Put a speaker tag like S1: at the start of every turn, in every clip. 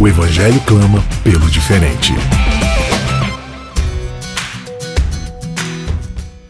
S1: O Evangelho clama pelo diferente.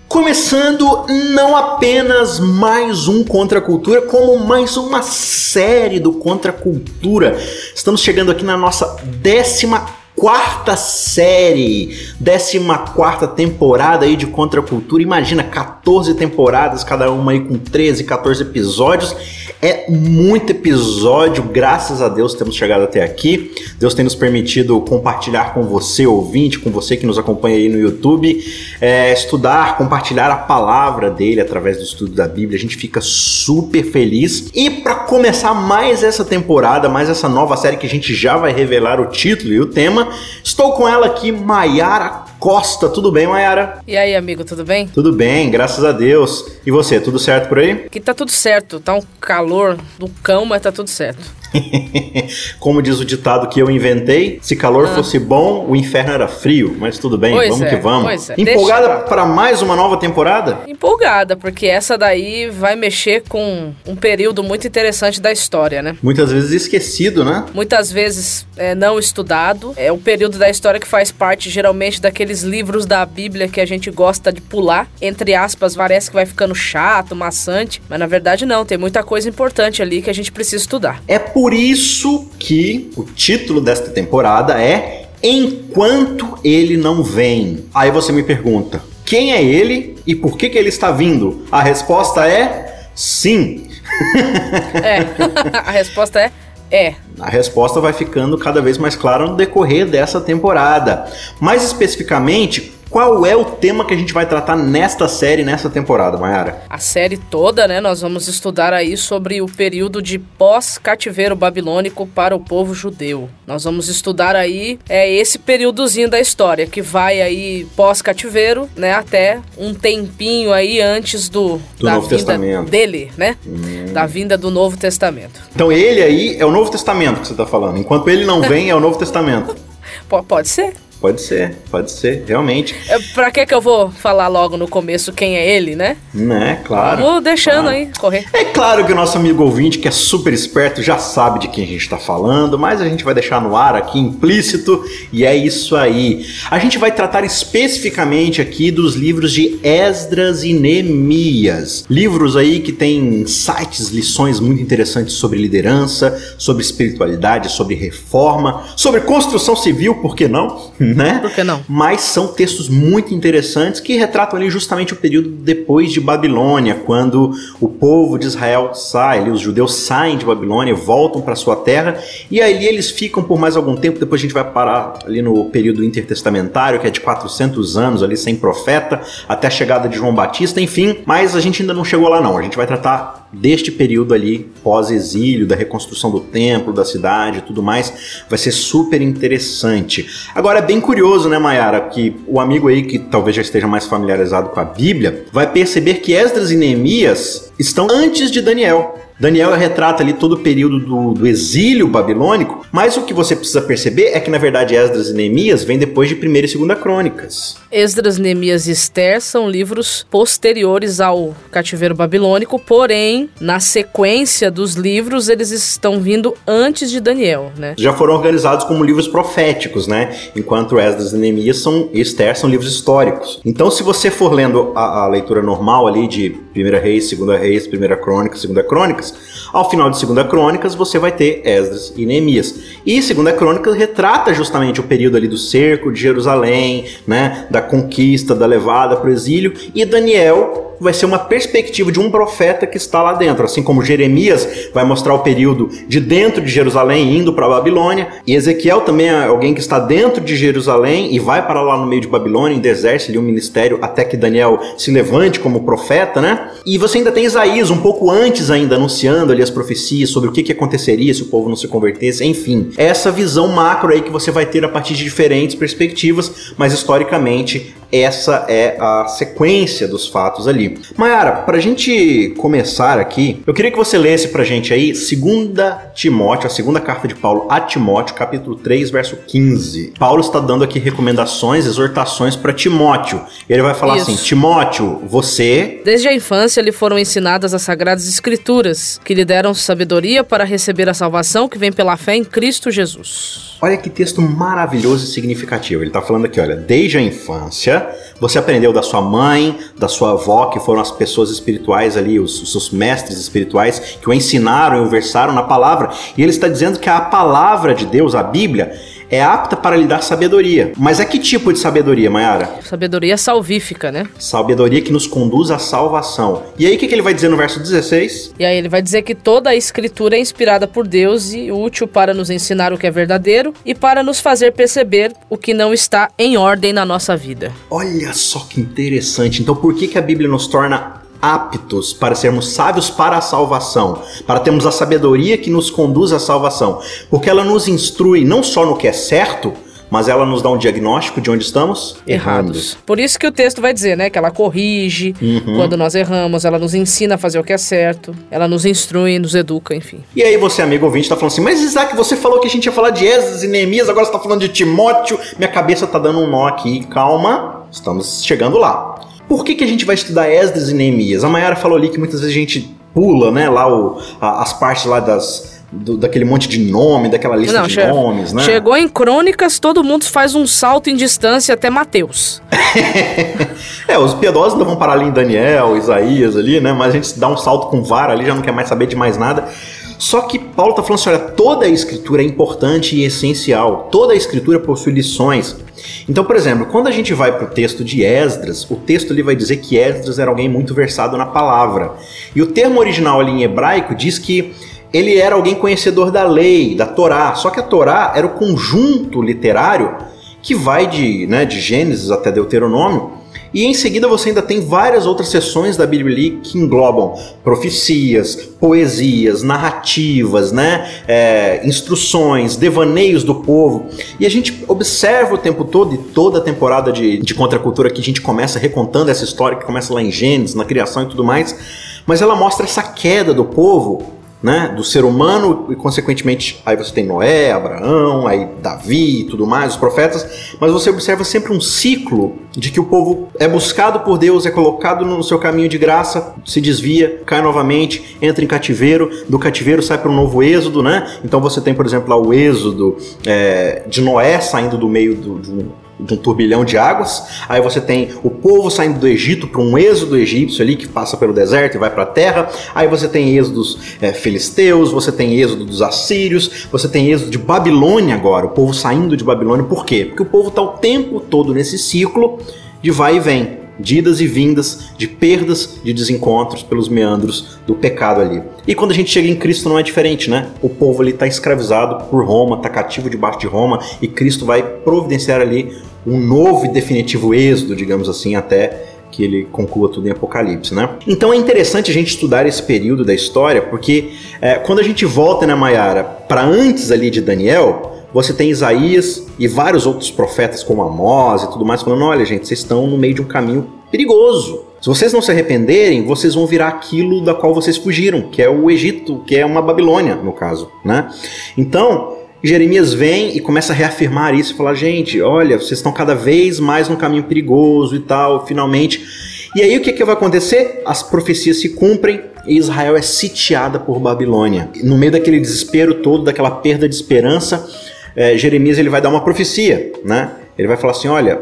S2: Começando não apenas mais um Contra a Cultura, como mais uma série do Contra a Cultura. Estamos chegando aqui na nossa décima quarta série, 14 quarta temporada aí de Contra a Cultura. Imagina, 14 temporadas, cada uma aí com 13, 14 episódios. É muito episódio, graças a Deus temos chegado até aqui. Deus tem nos permitido compartilhar com você, ouvinte, com você que nos acompanha aí no YouTube, é, estudar, compartilhar a palavra dele através do estudo da Bíblia. A gente fica super feliz. E para começar mais essa temporada, mais essa nova série que a gente já vai revelar o título e o tema, Estou com ela aqui, Maiara Costa. Tudo bem, Mayara?
S3: E aí, amigo, tudo bem?
S2: Tudo bem, graças a Deus. E você, tudo certo por aí?
S3: Aqui tá tudo certo. Tá um calor do cão, mas tá tudo certo.
S2: Como diz o ditado que eu inventei, se calor ah. fosse bom, o inferno era frio. Mas tudo bem,
S3: pois
S2: vamos
S3: é,
S2: que vamos.
S3: É.
S2: Empolgada para mais uma nova temporada?
S3: Empolgada, porque essa daí vai mexer com um período muito interessante da história, né?
S2: Muitas vezes esquecido, né?
S3: Muitas vezes é, não estudado. É o período da história que faz parte, geralmente, daqueles livros da Bíblia que a gente gosta de pular. Entre aspas, parece que vai ficando chato, maçante. Mas na verdade, não. Tem muita coisa importante ali que a gente precisa estudar.
S2: É por isso que o título desta temporada é Enquanto Ele Não Vem. Aí você me pergunta, quem é ele e por que, que ele está vindo? A resposta é sim.
S3: É, a resposta é é.
S2: A resposta vai ficando cada vez mais clara no decorrer dessa temporada. Mais especificamente, qual é o tema que a gente vai tratar nesta série, nessa temporada, Mayara?
S3: A série toda, né? Nós vamos estudar aí sobre o período de pós-cativeiro babilônico para o povo judeu. Nós vamos estudar aí é, esse períodozinho da história, que vai aí pós-cativeiro, né? Até um tempinho aí antes do,
S2: do da Novo
S3: vinda
S2: Testamento.
S3: dele, né? Hum. Da vinda do Novo Testamento.
S2: Então ele aí é o Novo Testamento que você está falando. Enquanto ele não vem, é o Novo Testamento.
S3: Pode ser.
S2: Pode ser, pode ser, realmente.
S3: É, pra que que eu vou falar logo no começo quem é ele, né?
S2: Né, claro.
S3: Vou deixando
S2: claro.
S3: aí correr.
S2: É claro que o nosso amigo ouvinte, que é super esperto, já sabe de quem a gente está falando, mas a gente vai deixar no ar aqui implícito e é isso aí. A gente vai tratar especificamente aqui dos livros de Esdras e Neemias. Livros aí que tem sites, lições muito interessantes sobre liderança, sobre espiritualidade, sobre reforma, sobre construção civil, por que não? Né?
S3: Por que não?
S2: Mas são textos muito interessantes que retratam ali justamente o período depois de Babilônia, quando o povo de Israel sai, ali, os judeus saem de Babilônia, voltam para sua terra e ali eles ficam por mais algum tempo. Depois a gente vai parar ali no período intertestamentário, que é de 400 anos ali sem profeta, até a chegada de João Batista, enfim. Mas a gente ainda não chegou lá não. A gente vai tratar deste período ali pós-exílio, da reconstrução do templo, da cidade, tudo mais. Vai ser super interessante. Agora é bem bem curioso, né, Mayara, que o amigo aí que talvez já esteja mais familiarizado com a Bíblia vai perceber que Esdras e Neemias estão antes de Daniel. Daniel retrata ali todo o período do, do, exílio babilônico, mas o que você precisa perceber é que, na verdade, Esdras e Neemias vêm depois de 1 e 2 Crônicas.
S3: Esdras, Neemias e Esther são livros posteriores ao cativeiro babilônico, porém, na sequência dos livros, eles estão vindo antes de Daniel, né?
S2: Já foram organizados como livros proféticos, né? Enquanto Esdras e Neemias são, e Esther são livros históricos. Então, se você for lendo a, a leitura normal ali de 1 Reis, 2 Reis, 1 Crônicas, 2 Crônicas, Crônicas. Ao final de Segunda Crônicas, você vai ter Esdras e Neemias. E Segunda Crônicas retrata justamente o período ali do cerco de Jerusalém, né, da conquista, da levada para o exílio, e Daniel vai ser uma perspectiva de um profeta que está lá dentro, assim como Jeremias vai mostrar o período de dentro de Jerusalém indo para a Babilônia, e Ezequiel também é alguém que está dentro de Jerusalém e vai para lá no meio de Babilônia, e exerce ali um ministério até que Daniel se levante como profeta, né? E você ainda tem Isaías um pouco antes ainda anunciando ali as profecias sobre o que, que aconteceria se o povo não se convertesse, enfim. Essa visão macro aí que você vai ter a partir de diferentes perspectivas, mas historicamente essa é a sequência dos fatos ali. Mayara, pra gente começar aqui, eu queria que você lesse pra gente aí 2 Timóteo, a segunda carta de Paulo a Timóteo, capítulo 3, verso 15. Paulo está dando aqui recomendações, exortações para Timóteo. Ele vai falar Isso. assim: Timóteo, você.
S3: Desde a infância lhe foram ensinadas as sagradas escrituras, que lhe deram sabedoria para receber a salvação que vem pela fé em Cristo Jesus.
S2: Olha que texto maravilhoso e significativo. Ele está falando aqui, olha, desde a infância, você aprendeu da sua mãe, da sua avó, que foram as pessoas espirituais ali, os, os seus mestres espirituais, que o ensinaram e o versaram na palavra. E ele está dizendo que a palavra de Deus, a Bíblia, é apta para lhe dar sabedoria. Mas é que tipo de sabedoria, Mayara?
S3: Sabedoria salvífica, né?
S2: Sabedoria que nos conduz à salvação. E aí o que, que ele vai dizer no verso 16?
S3: E aí ele vai dizer que toda a escritura é inspirada por Deus e útil para nos ensinar o que é verdadeiro e para nos fazer perceber o que não está em ordem na nossa vida.
S2: Olha só que interessante. Então por que, que a Bíblia nos torna aptos para sermos sábios para a salvação, para termos a sabedoria que nos conduz à salvação, porque ela nos instrui não só no que é certo, mas ela nos dá um diagnóstico de onde estamos
S3: errados. Por isso que o texto vai dizer, né, que ela corrige uhum. quando nós erramos, ela nos ensina a fazer o que é certo, ela nos instrui, nos educa, enfim.
S2: E aí você, amigo ouvinte, está falando assim, mas Isaac, você falou que a gente ia falar de Esdras e Neemias, agora você está falando de Timóteo, minha cabeça está dando um nó aqui, calma, estamos chegando lá. Por que, que a gente vai estudar Esdras e Neemias? A Mayara falou ali que muitas vezes a gente pula, né, lá o, a, as partes lá das, do, daquele monte de nome, daquela lista Não, de nomes, né?
S3: Chegou em crônicas, todo mundo faz um salto em distância até Mateus.
S2: é, os piedosos ainda vão parar ali em Daniel, Isaías ali, né? Mas a gente dá um salto com vara ali, já não quer mais saber de mais nada. Só que Paulo está falando assim: olha, toda a escritura é importante e essencial, toda a escritura possui lições. Então, por exemplo, quando a gente vai para o texto de Esdras, o texto ali vai dizer que Esdras era alguém muito versado na palavra. E o termo original ali em hebraico diz que ele era alguém conhecedor da lei, da Torá. Só que a Torá era o conjunto literário que vai de, né, de Gênesis até Deuteronômio e em seguida você ainda tem várias outras seções da Bíblia que englobam profecias, poesias, narrativas, né? É, instruções, devaneios do povo. E a gente observa o tempo todo, e toda a temporada de, de contracultura que a gente começa recontando essa história, que começa lá em Gênesis, na criação e tudo mais, mas ela mostra essa queda do povo né, do ser humano e consequentemente aí você tem Noé, Abraão, aí Davi e tudo mais, os profetas, mas você observa sempre um ciclo de que o povo é buscado por Deus, é colocado no seu caminho de graça, se desvia, cai novamente, entra em cativeiro, do cativeiro sai para um novo êxodo, né? Então você tem, por exemplo, lá o êxodo é, de Noé saindo do meio do, de um de um turbilhão de águas. Aí você tem o povo saindo do Egito para um êxodo egípcio ali que passa pelo deserto e vai para a terra. Aí você tem êxodos é, filisteus, você tem êxodo dos assírios, você tem êxodo de Babilônia agora, o povo saindo de Babilônia. Por quê? Porque o povo está o tempo todo nesse ciclo de vai e vem de idas e vindas, de perdas, de desencontros pelos meandros do pecado ali. E quando a gente chega em Cristo não é diferente, né? O povo ali está escravizado por Roma, está cativo debaixo de Roma, e Cristo vai providenciar ali um novo e definitivo êxodo, digamos assim, até que ele conclua tudo em Apocalipse, né? Então é interessante a gente estudar esse período da história, porque é, quando a gente volta, né, Mayara, para antes ali de Daniel, você tem Isaías e vários outros profetas como Amós e tudo mais falando: olha, gente, vocês estão no meio de um caminho perigoso. Se vocês não se arrependerem, vocês vão virar aquilo da qual vocês fugiram, que é o Egito, que é uma Babilônia, no caso, né? Então, Jeremias vem e começa a reafirmar isso, falar: gente, olha, vocês estão cada vez mais num caminho perigoso e tal, finalmente. E aí o que, que vai acontecer? As profecias se cumprem e Israel é sitiada por Babilônia. No meio daquele desespero todo, daquela perda de esperança, é, Jeremias ele vai dar uma profecia, né? Ele vai falar assim: olha,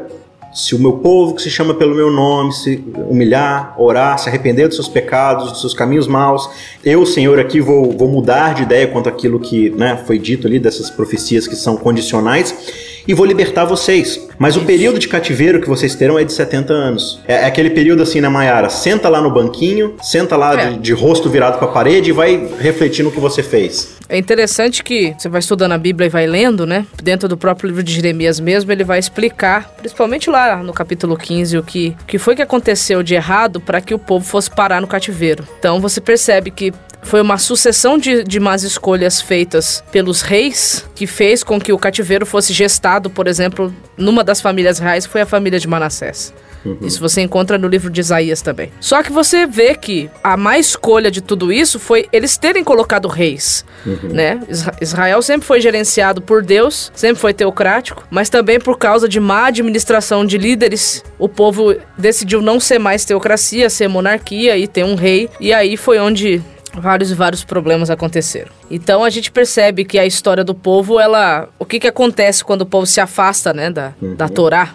S2: se o meu povo que se chama pelo meu nome se humilhar, orar, se arrepender dos seus pecados, dos seus caminhos maus, eu, Senhor, aqui vou, vou mudar de ideia quanto àquilo que né, foi dito ali, dessas profecias que são condicionais. E vou libertar vocês. Mas o período de cativeiro que vocês terão é de 70 anos. É, é aquele período assim, né, Mayara? Senta lá no banquinho, senta lá é. de, de rosto virado para a parede e vai refletir no que você fez.
S3: É interessante que você vai estudando a Bíblia e vai lendo, né? Dentro do próprio livro de Jeremias mesmo, ele vai explicar, principalmente lá no capítulo 15, o que, que foi que aconteceu de errado para que o povo fosse parar no cativeiro. Então você percebe que foi uma sucessão de, de más escolhas feitas pelos reis que fez com que o cativeiro fosse gestado, por exemplo, numa das famílias reais, foi a família de Manassés. Uhum. Isso você encontra no livro de Isaías também. Só que você vê que a má escolha de tudo isso foi eles terem colocado reis, uhum. né? Israel sempre foi gerenciado por Deus, sempre foi teocrático, mas também por causa de má administração de líderes, o povo decidiu não ser mais teocracia, ser monarquia e ter um rei. E aí foi onde vários e vários problemas aconteceram. Então a gente percebe que a história do povo, ela, o que que acontece quando o povo se afasta, né, da, uhum. da Torá,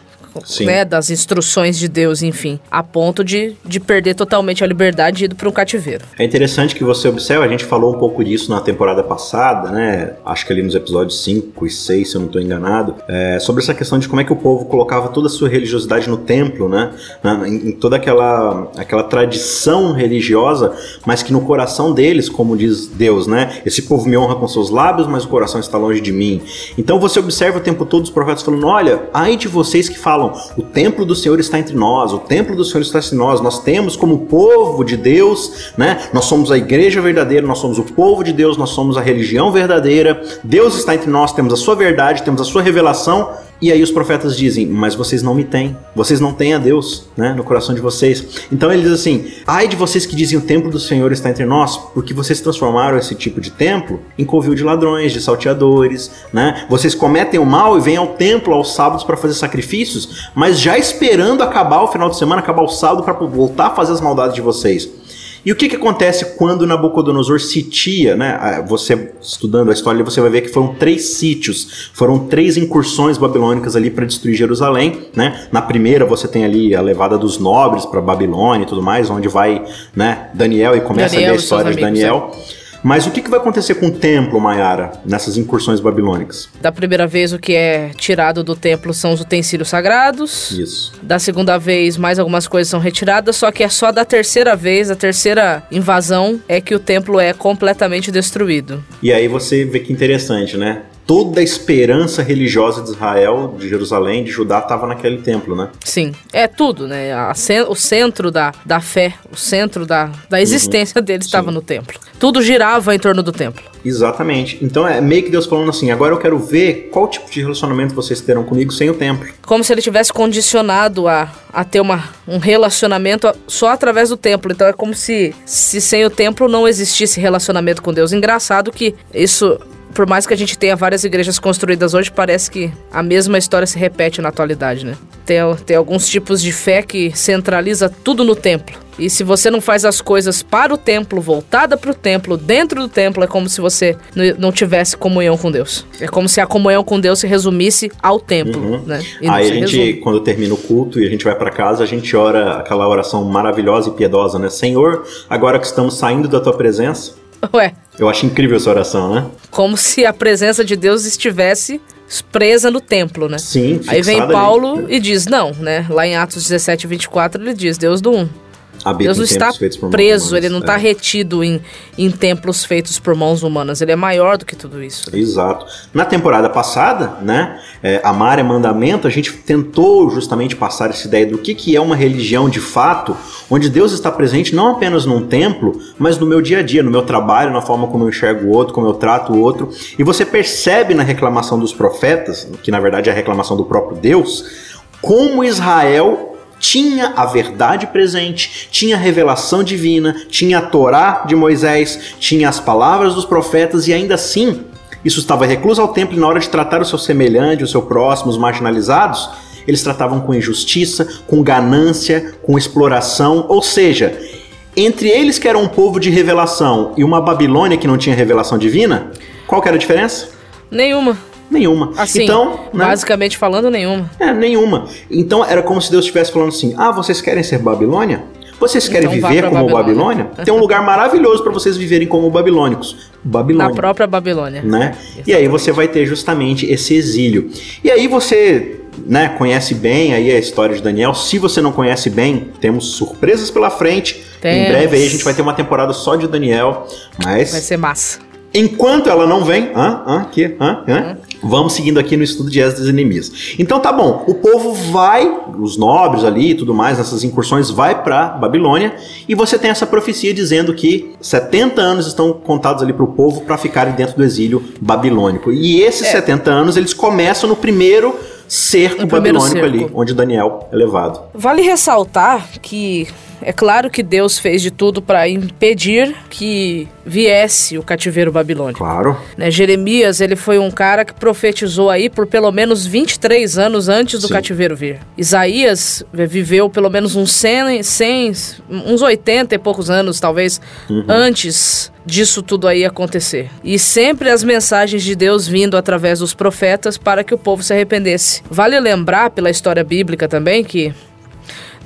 S3: né, das instruções de Deus, enfim, a ponto de, de perder totalmente a liberdade e ir para um cativeiro.
S2: É interessante que você observe, a gente falou um pouco disso na temporada passada, né? Acho que ali nos episódios 5 e 6, se eu não estou enganado, é, sobre essa questão de como é que o povo colocava toda a sua religiosidade no templo, né? Na, em, em, toda aquela, aquela tradição religiosa, mas que no coração deles, como diz Deus, né? Esse povo me honra com seus lábios, mas o coração está longe de mim. Então você observa o tempo todo os profetas falando: olha, ai de vocês que falam falam: o templo do Senhor está entre nós, o templo do Senhor está entre nós. Nós temos como povo de Deus, né? Nós somos a igreja verdadeira, nós somos o povo de Deus, nós somos a religião verdadeira. Deus está entre nós, temos a sua verdade, temos a sua revelação e aí os profetas dizem: Mas vocês não me têm, vocês não têm a Deus né, no coração de vocês. Então ele diz assim: Ai de vocês que dizem o templo do Senhor está entre nós, porque vocês transformaram esse tipo de templo em covil de ladrões, de salteadores. Né? Vocês cometem o mal e vêm ao templo aos sábados para fazer sacrifícios, mas já esperando acabar o final de semana, acabar o sábado para voltar a fazer as maldades de vocês. E o que, que acontece quando Nabucodonosor sitia, né? Ah, você estudando a história, você vai ver que foram três sítios, foram três incursões babilônicas ali para destruir Jerusalém, né? Na primeira você tem ali a levada dos nobres para Babilônia e tudo mais, onde vai, né, Daniel e começa Daniel, a ver a história de Daniel. É. Mas o que, que vai acontecer com o templo, Maiara, nessas incursões babilônicas?
S3: Da primeira vez, o que é tirado do templo são os utensílios sagrados.
S2: Isso.
S3: Da segunda vez, mais algumas coisas são retiradas, só que é só da terceira vez, a terceira invasão, é que o templo é completamente destruído.
S2: E aí você vê que interessante, né? Toda a esperança religiosa de Israel, de Jerusalém, de Judá, estava naquele templo, né?
S3: Sim, é tudo, né? A, o centro da, da fé, o centro da, da uhum. existência uhum. deles estava no templo. Tudo girava em torno do templo.
S2: Exatamente. Então é meio que Deus falando assim: agora eu quero ver qual tipo de relacionamento vocês terão comigo sem o templo.
S3: Como se ele tivesse condicionado a, a ter uma, um relacionamento só através do templo. Então é como se, se sem o templo não existisse relacionamento com Deus. Engraçado que isso por mais que a gente tenha várias igrejas construídas hoje, parece que a mesma história se repete na atualidade, né? Tem, tem alguns tipos de fé que centraliza tudo no templo. E se você não faz as coisas para o templo, voltada para o templo, dentro do templo, é como se você não tivesse comunhão com Deus. É como se a comunhão com Deus se resumisse ao templo, uhum. né?
S2: Aí a gente, resume. quando termina o culto e a gente vai para casa, a gente ora aquela oração maravilhosa e piedosa, né? Senhor, agora que estamos saindo da tua presença,
S3: Ué.
S2: Eu acho incrível essa oração, né?
S3: Como se a presença de Deus estivesse presa no templo, né?
S2: Sim,
S3: Aí vem Paulo ali. e diz, não, né? Lá em Atos 17, 24, ele diz, Deus do um. Deus não está preso, ele não está é. retido em, em templos feitos por mãos humanas. Ele é maior do que tudo isso.
S2: Exato. Na temporada passada, né, é, Amar é Mandamento, a gente tentou justamente passar essa ideia do que, que é uma religião de fato, onde Deus está presente não apenas num templo, mas no meu dia a dia, no meu trabalho, na forma como eu enxergo o outro, como eu trato o outro. E você percebe na reclamação dos profetas, que na verdade é a reclamação do próprio Deus, como Israel tinha a verdade presente, tinha a revelação divina, tinha a Torá de Moisés, tinha as palavras dos profetas e ainda assim isso estava recluso ao templo e na hora de tratar o seu semelhante, o seu próximo, os marginalizados, eles tratavam com injustiça, com ganância, com exploração, ou seja, entre eles que eram um povo de revelação e uma Babilônia que não tinha revelação divina, qual que era a diferença?
S3: Nenhuma.
S2: Nenhuma.
S3: Assim, então, né? basicamente falando, nenhuma.
S2: É, nenhuma. Então era como se Deus estivesse falando assim: ah, vocês querem ser Babilônia? Vocês querem
S3: Então
S2: viver como
S3: Babilônia.
S2: Babilônia? Tem um lugar maravilhoso para vocês viverem como babilônicos. Babilônia
S3: Na própria Babilônia.
S2: né? E aí você vai ter justamente esse exílio. E aí você, né, conhece bem aí a história de Daniel. Se você não conhece bem, temos surpresas pela frente. Em
S3: Temos.
S2: breve aí a gente vai ter uma temporada só de Daniel, mas
S3: Vai ser massa.
S2: Enquanto ela não vem, hã, hã, que, hã, hã, vamos seguindo aqui no estudo de Esdras e Neemias. Então tá bom, o povo vai, os nobres ali e tudo mais, nessas incursões, vai para Babilônia e você tem essa profecia dizendo que 70 anos estão contados ali para o povo para ficarem dentro do exílio babilônico. E esses
S3: É.
S2: 70 anos eles começam no primeiro cerco
S3: No
S2: babilônico ali,
S3: cerco.
S2: onde Daniel é levado.
S3: Vale ressaltar que é claro que Deus fez de tudo para impedir que viesse o cativeiro babilônico.
S2: Claro.
S3: né? Jeremias, ele foi um cara que profetizou aí por pelo menos 23 anos antes do
S2: Sim.
S3: cativeiro vir. Isaías viveu pelo menos uns 100, 100, uns 80 e poucos anos, talvez, antes disso tudo aí acontecer. E sempre as mensagens de Deus vindo através dos profetas para que o povo se arrependesse. Vale lembrar pela história bíblica também que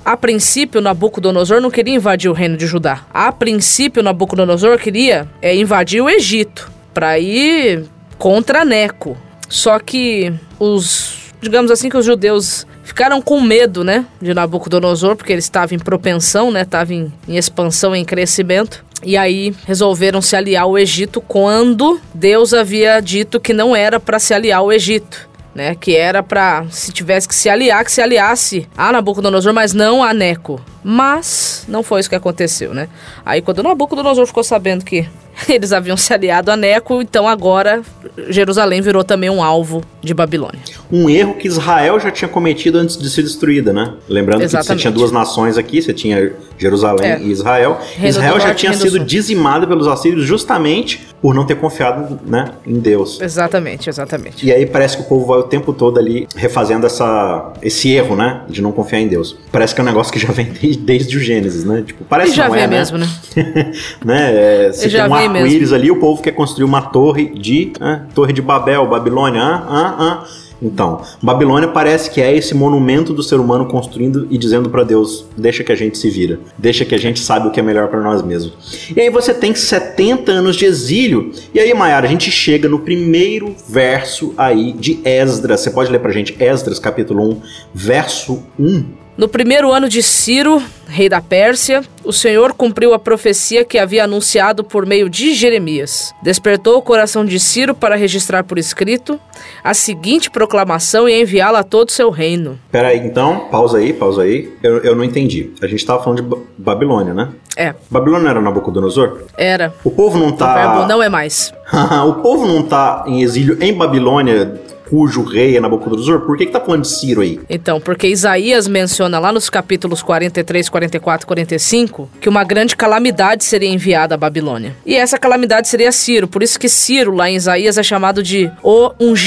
S3: a princípio, Nabucodonosor não queria invadir o reino de Judá. A princípio, Nabucodonosor queria é, invadir o Egito para ir contra Neco. Só que os, digamos assim, que os judeus ficaram com medo, né, de Nabucodonosor, porque ele estava em propensão, né, estava em, em expansão, em crescimento. E aí resolveram se aliar ao Egito quando Deus havia dito que não era para se aliar ao Egito né? Que era pra, se tivesse que se aliar, que se aliasse a Nabucodonosor, mas não a Neco. Mas não foi isso que aconteceu, né? Aí quando Nabucodonosor ficou sabendo que eles haviam se aliado a Neco, então agora Jerusalém virou também um alvo de Babilônia.
S2: Um erro que Israel já tinha cometido antes de ser destruída, né? Lembrando que você
S3: Exatamente.
S2: tinha duas nações aqui, você tinha Jerusalém
S3: É.
S2: e Israel.
S3: Reino
S2: Israel já tinha sido dizimada pelos assírios justamente por não ter confiado né, em Deus.
S3: Exatamente, exatamente.
S2: E aí parece que o povo vai o tempo todo ali refazendo essa, esse erro, né? De não confiar em Deus. Parece que é um negócio que já vem desde, desde o Gênesis, né? Tipo, parece
S3: E já
S2: não é, né?
S3: mesmo, né?
S2: né? É, você
S3: Já
S2: tem um arco-íris ali, o povo quer construir uma torre de. ah, torre de Babel, Babilônia. Ah, ah, ah. Então, Babilônia parece que é esse monumento do ser humano construindo e dizendo pra Deus: deixa que a gente se vira, deixa que a gente sabe o que é melhor pra nós mesmos. E aí você tem 70 anos de exílio. E aí, Mayara, a gente chega no primeiro verso aí de Esdras. Você pode ler pra gente Esdras, capítulo 1, verso 1.
S3: No primeiro ano de Ciro, rei da Pérsia, o Senhor cumpriu a profecia que havia anunciado por meio de Jeremias. Despertou o coração de Ciro para registrar por escrito a seguinte proclamação e enviá-la a todo o seu reino.
S2: Pera aí, então, pausa aí, pausa aí. Eu, eu não entendi. A gente tava falando de Ba- Babilônia, né?
S3: É,
S2: Babilônia não era Nabucodonosor?
S3: era.
S2: O povo não
S3: O
S2: tá.
S3: verbo não é mais.
S2: o povo não tá em exílio em Babilônia, cujo rei é Nabucodonosor? Por que, que tá falando de Ciro aí?
S3: Então, porque Isaías menciona lá nos capítulos 43, 44 e 45 que uma grande calamidade seria enviada à Babilônia. E essa calamidade seria Ciro. Por isso que Ciro, lá em Isaías, é chamado de o ungido,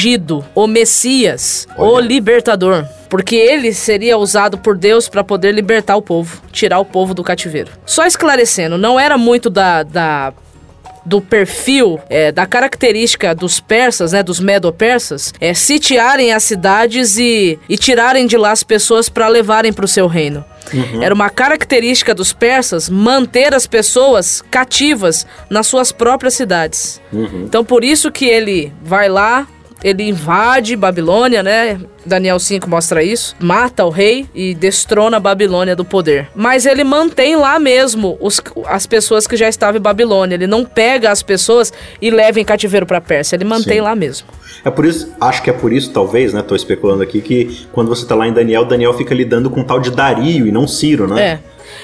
S3: o Messias, o
S2: Olha.
S3: libertador. Porque ele seria usado por Deus para poder libertar o povo, tirar o povo do cativeiro. Só esclarecendo, não era muito da, da do perfil, é, da característica dos persas, né, dos medo-persas, é sitiarem as cidades e, e tirarem de lá as pessoas para levarem para o seu reino. Era uma característica dos persas manter as pessoas cativas nas suas próprias cidades. Então por isso que ele vai lá, ele invade Babilônia, né? Daniel 5 mostra isso. Mata o rei e destrona a Babilônia do poder. Mas ele mantém lá mesmo os- as pessoas que já estavam em Babilônia. Ele não pega as pessoas e leva em cativeiro para Pérsia. Ele mantém
S2: Sim.
S3: lá mesmo.
S2: É por isso, acho que é por isso, talvez, né? Tô especulando aqui, que quando você tá lá em Daniel, Daniel fica lidando com o tal de Dario e não Ciro, né?
S3: É.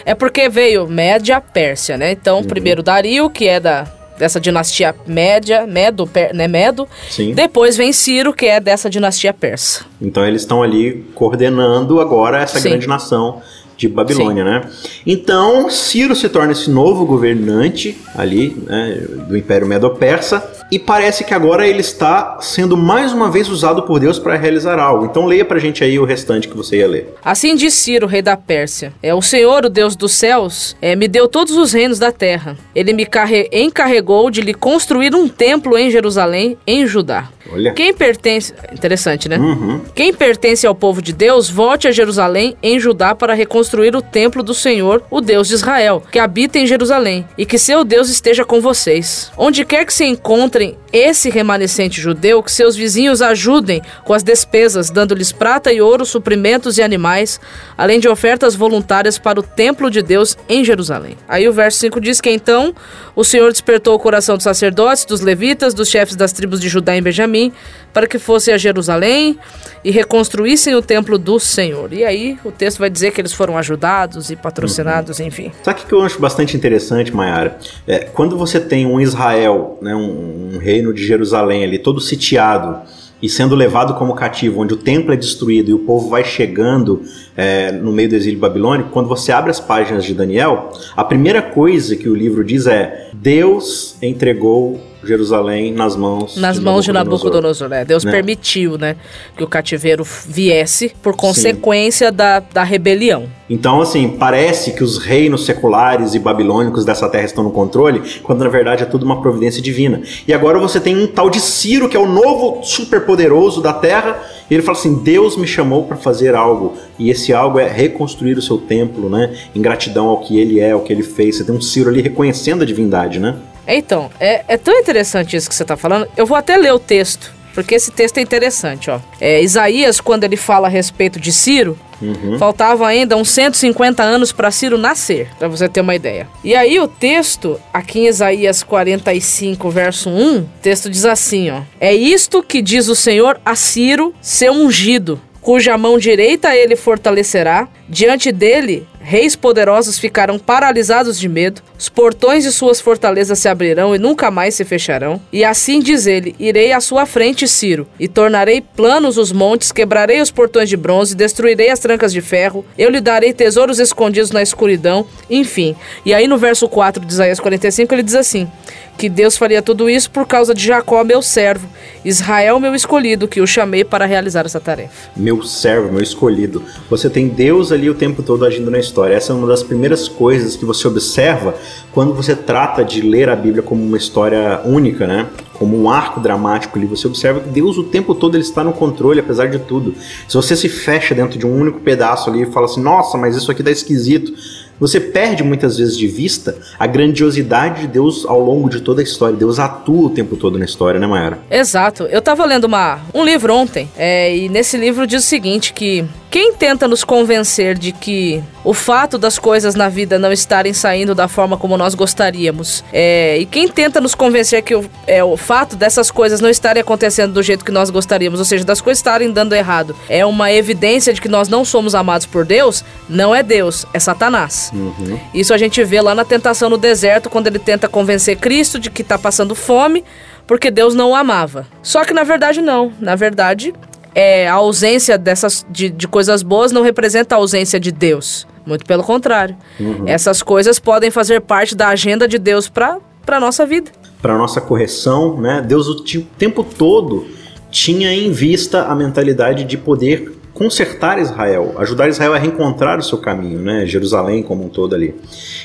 S3: É porque veio Média Pérsia, né? Então, primeiro Dario, que é da dessa dinastia média, Medo, Per- né, Medo.
S2: Sim.
S3: Depois vem Ciro, que é dessa dinastia persa.
S2: Então eles estão ali coordenando agora essa
S3: Sim.
S2: grande nação de Babilônia, né? Então Ciro se torna esse novo governante ali, né, do Império Medo-Persa e parece que agora ele está sendo mais uma vez usado por Deus para realizar algo. Então leia pra gente aí o restante que você ia ler.
S3: Assim diz Ciro, rei da Pérsia: É o Senhor, o Deus dos céus, é, me deu todos os reinos da terra. Ele me carre- encarregou de lhe construir um templo em Jerusalém, em Judá.
S2: Olha.
S3: Quem pertence. Interessante, né?
S2: Uhum.
S3: Quem pertence ao povo de Deus, volte a Jerusalém, em Judá, para reconstruir reconstruir o templo do Senhor, o Deus de Israel, que habita em Jerusalém, e que seu Deus esteja com vocês. Onde quer que se encontrem esse remanescente judeu, que seus vizinhos ajudem com as despesas, dando-lhes prata e ouro, suprimentos e animais, além de ofertas voluntárias para o templo de Deus em Jerusalém. Aí o verso 5 diz que então o Senhor despertou o coração dos sacerdotes, dos levitas, dos chefes das tribos de Judá e Benjamim, para que fossem a Jerusalém e reconstruíssem o templo do Senhor. E aí o texto vai dizer que eles foram ajudados e patrocinados, uhum. enfim.
S2: Sabe o que eu acho bastante interessante, Mayara? É, quando você tem um Israel, né, um, um reino de Jerusalém ali, todo sitiado, e sendo levado como cativo, onde o templo é destruído e o povo vai chegando é, no meio do exílio babilônico, quando você abre as páginas de Daniel, a primeira coisa que o livro diz é: Deus entregou Jerusalém nas mãos
S3: nas de mãos de Nabucodonosor. Né? Deus né? permitiu, né, que o cativeiro viesse por consequência da, da rebelião.
S2: Então, assim, parece que os reinos seculares e babilônicos dessa terra estão no controle, quando na verdade é tudo uma providência divina. E agora você tem um tal de Ciro, que é o novo superpoderoso da terra, e ele fala assim: Deus me chamou para fazer algo, e esse algo é reconstruir o seu templo, né? Em gratidão ao que ele é, ao que ele fez. Você tem um Ciro ali reconhecendo a divindade, né?
S3: Então, é, é tão interessante isso que você está falando. Eu vou até ler o texto, porque esse texto é interessante, ó. É, Isaías, quando ele fala a respeito de Ciro, uhum. faltava ainda uns 150 anos para Ciro nascer, para você ter uma ideia. E aí o texto, aqui em Isaías 45, verso 1, o texto diz assim, ó: É isto que diz o Senhor a Ciro, seu ungido, cuja mão direita ele fortalecerá, diante dele Reis poderosos ficaram paralisados de medo, os portões de suas fortalezas se abrirão e nunca mais se fecharão. E assim diz ele: Irei à sua frente, Ciro, e tornarei planos os montes, quebrarei os portões de bronze, destruirei as trancas de ferro, eu lhe darei tesouros escondidos na escuridão, enfim. E aí no verso 4 de Isaías 45 ele diz assim: que Deus faria tudo isso por causa de Jacó, meu servo, Israel, meu escolhido, que o chamei para realizar essa tarefa.
S2: Meu servo, meu escolhido. Você tem Deus ali o tempo todo agindo na história. Essa é uma das primeiras coisas que você observa quando você trata de ler a Bíblia como uma história única, né? Como um arco dramático ali. Você observa que Deus o tempo todo ele está no controle, apesar de tudo. Se você se fecha dentro de um único pedaço ali e fala assim, nossa, mas isso aqui dá esquisito você perde muitas vezes de vista a grandiosidade de Deus ao longo de toda a história. Deus atua o tempo todo na história, né, Mayara?
S3: Exato. Eu tava lendo uma, um livro ontem, é, e nesse livro diz o seguinte: que quem tenta nos convencer de que o fato das coisas na vida não estarem saindo da forma como nós gostaríamos, é, e quem tenta nos convencer que o, é, o fato dessas coisas não estarem acontecendo do jeito que nós gostaríamos, ou seja, das coisas estarem dando errado, é uma evidência de que nós não somos amados por Deus, não é Deus, é Satanás. Uhum. Isso a gente vê lá na tentação no deserto, quando ele tenta convencer Cristo de que está passando fome porque Deus não o amava. Só que na verdade não. Na verdade, é, a ausência dessas de, de coisas boas não representa a ausência de Deus. Muito pelo contrário. Uhum. Essas coisas podem fazer parte da agenda de Deus para a nossa vida.
S2: Para nossa correção, né? Deus o tempo todo tinha em vista a mentalidade de poder consertar Israel, ajudar Israel a reencontrar o seu caminho, né? Jerusalém como um todo ali.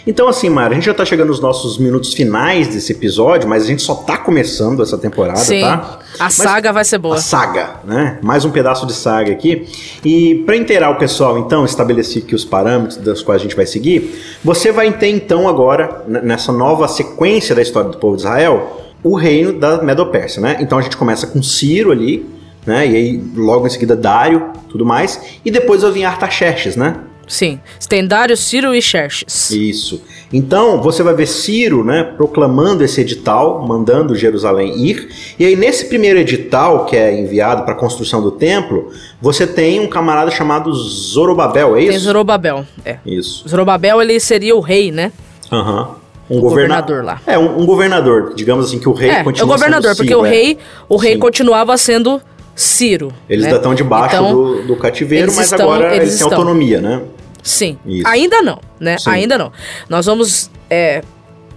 S2: Então, assim, Mara, a gente já tá chegando nos nossos minutos finais desse episódio, mas a gente só tá começando essa temporada,
S3: Sim.
S2: tá?
S3: A mas saga vai ser boa. A
S2: saga, né? Mais um pedaço de saga aqui. E para inteirar o pessoal, então, estabelecer aqui os parâmetros dos quais a gente vai seguir, você vai ter então agora, nessa nova sequência da história do povo de Israel, o reino da Medo-Pérsia, né? Então a gente começa com Ciro ali, né? E aí logo em seguida Dário, tudo mais, e depois vai vir Artaxerxes, né?
S3: Sim, tem Dário, Ciro e Xerxes.
S2: Isso. Então, você vai ver Ciro, né, proclamando esse edital, mandando Jerusalém ir. E aí nesse primeiro edital que é enviado para a construção do templo, você tem um camarada chamado Zorobabel, é isso?
S3: Tem Zorobabel, é.
S2: Isso.
S3: Zorobabel, ele seria o rei, né?
S2: Aham. Uhum
S3: um governador lá.
S2: É, um, um, governador, digamos assim, que o rei é, continua
S3: É o governador, porque
S2: Ciro,
S3: o rei, o rei continuava sendo Ciro.
S2: Eles
S3: né?
S2: ainda estão debaixo então, do, do, cativeiro, mas estão, agora eles, eles têm autonomia, né?
S3: Sim. Isso. Ainda não, né? Sim. Ainda não. Nós vamos é,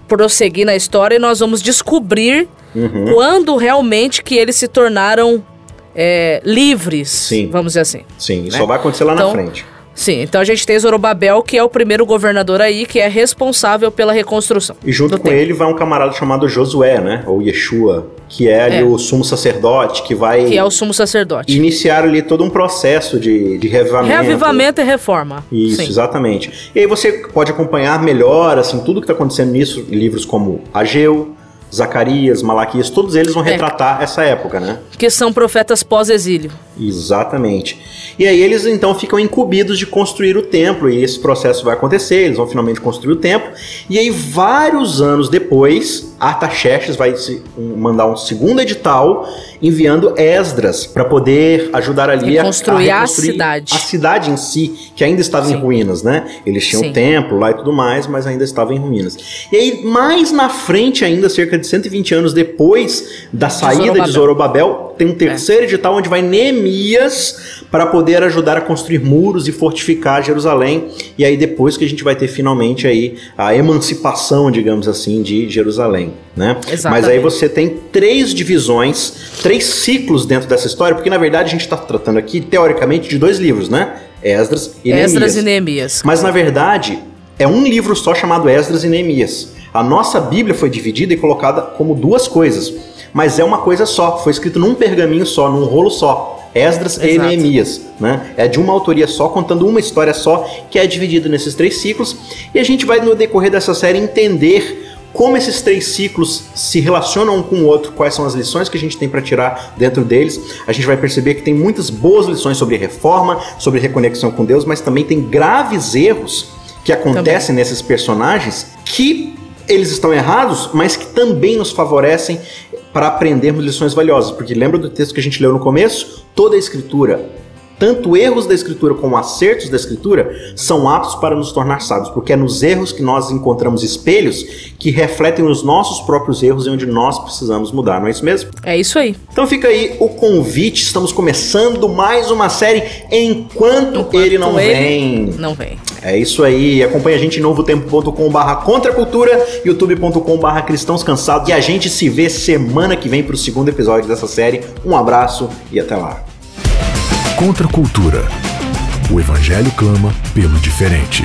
S3: prosseguir na história e nós vamos descobrir uhum. quando realmente que eles se tornaram é, livres,
S2: Sim.
S3: vamos dizer assim.
S2: Sim, né? só vai acontecer lá
S3: então,
S2: na frente.
S3: Sim, então a gente tem Zorobabel, que é o primeiro governador aí, que é responsável pela reconstrução.
S2: E junto com
S3: templo.
S2: ele vai um camarada chamado Josué, né? Ou Yeshua, que é ali
S3: É.
S2: o sumo sacerdote, que vai
S3: Que é o sumo sacerdote.
S2: iniciar ali todo um processo de, de reavivamento.
S3: Reavivamento e reforma.
S2: Isso,
S3: Sim.
S2: exatamente. E aí você pode acompanhar melhor, assim, tudo que está acontecendo nisso, livros como Ageu, Zacarias, Malaquias, todos eles vão
S3: É.
S2: retratar essa época, né?
S3: Que são profetas pós-exílio.
S2: Exatamente. E aí eles então ficam incumbidos de construir o templo, e esse processo vai acontecer, eles vão finalmente construir o templo. E aí, vários anos depois, Artaxerxes vai se- mandar um segundo edital enviando Esdras para poder ajudar ali a-
S3: Reconstruir a
S2: reconstruir
S3: cidade.
S2: A cidade em si, que ainda estava em
S3: Sim.
S2: ruínas, né? Eles tinham
S3: Sim.
S2: o templo lá e tudo mais, mas ainda estava em ruínas. E aí, mais na frente ainda, cerca de 120 anos depois da saída de Zorobabel, tem um terceiro edital onde vai Neemias para poder ajudar a construir muros e fortificar Jerusalém. E aí depois que a gente vai ter finalmente aí a emancipação, digamos assim, de Jerusalém, né?
S3: Exatamente.
S2: Mas aí você tem três divisões, três ciclos dentro dessa história, porque na verdade a gente está tratando aqui teoricamente de dois livros, né? Esdras e
S3: Esdras
S2: Neemias.
S3: e Neemias.
S2: Mas na verdade é um livro só chamado Esdras e Neemias. A nossa Bíblia foi dividida e colocada como duas coisas, mas é uma coisa só. Foi escrito num pergaminho só, num rolo só. Esdras e
S3: Exato.
S2: Neemias, né? É de uma autoria só, contando uma história só, que é dividida nesses três ciclos. E a gente vai no decorrer dessa série entender como esses três ciclos se relacionam um com o outro, quais são as lições que a gente tem para tirar dentro deles. A gente vai perceber que tem muitas boas lições sobre reforma, sobre reconexão com Deus, mas também tem graves erros que acontecem nesses personagens que eles estão errados, mas que também nos favorecem para aprendermos lições valiosas. Porque lembra do texto que a gente leu no começo? Toda a escritura tanto erros da escritura como acertos da escritura são aptos para nos tornar sábios, porque é nos erros que nós encontramos espelhos que refletem os nossos próprios erros e onde nós precisamos mudar, não é isso mesmo?
S3: É isso aí.
S2: Então fica aí o convite, estamos começando mais uma série Enquanto,
S3: Enquanto
S2: ele não
S3: ele
S2: vem.
S3: Não vem.
S2: É isso aí, acompanha a gente em novotempo.com/barra contracultura, youtube.com/barra cristãos cansados e a gente se vê semana que vem para o segundo episódio dessa série. Um abraço e até lá.
S1: Contra a cultura. O evangelho clama pelo diferente.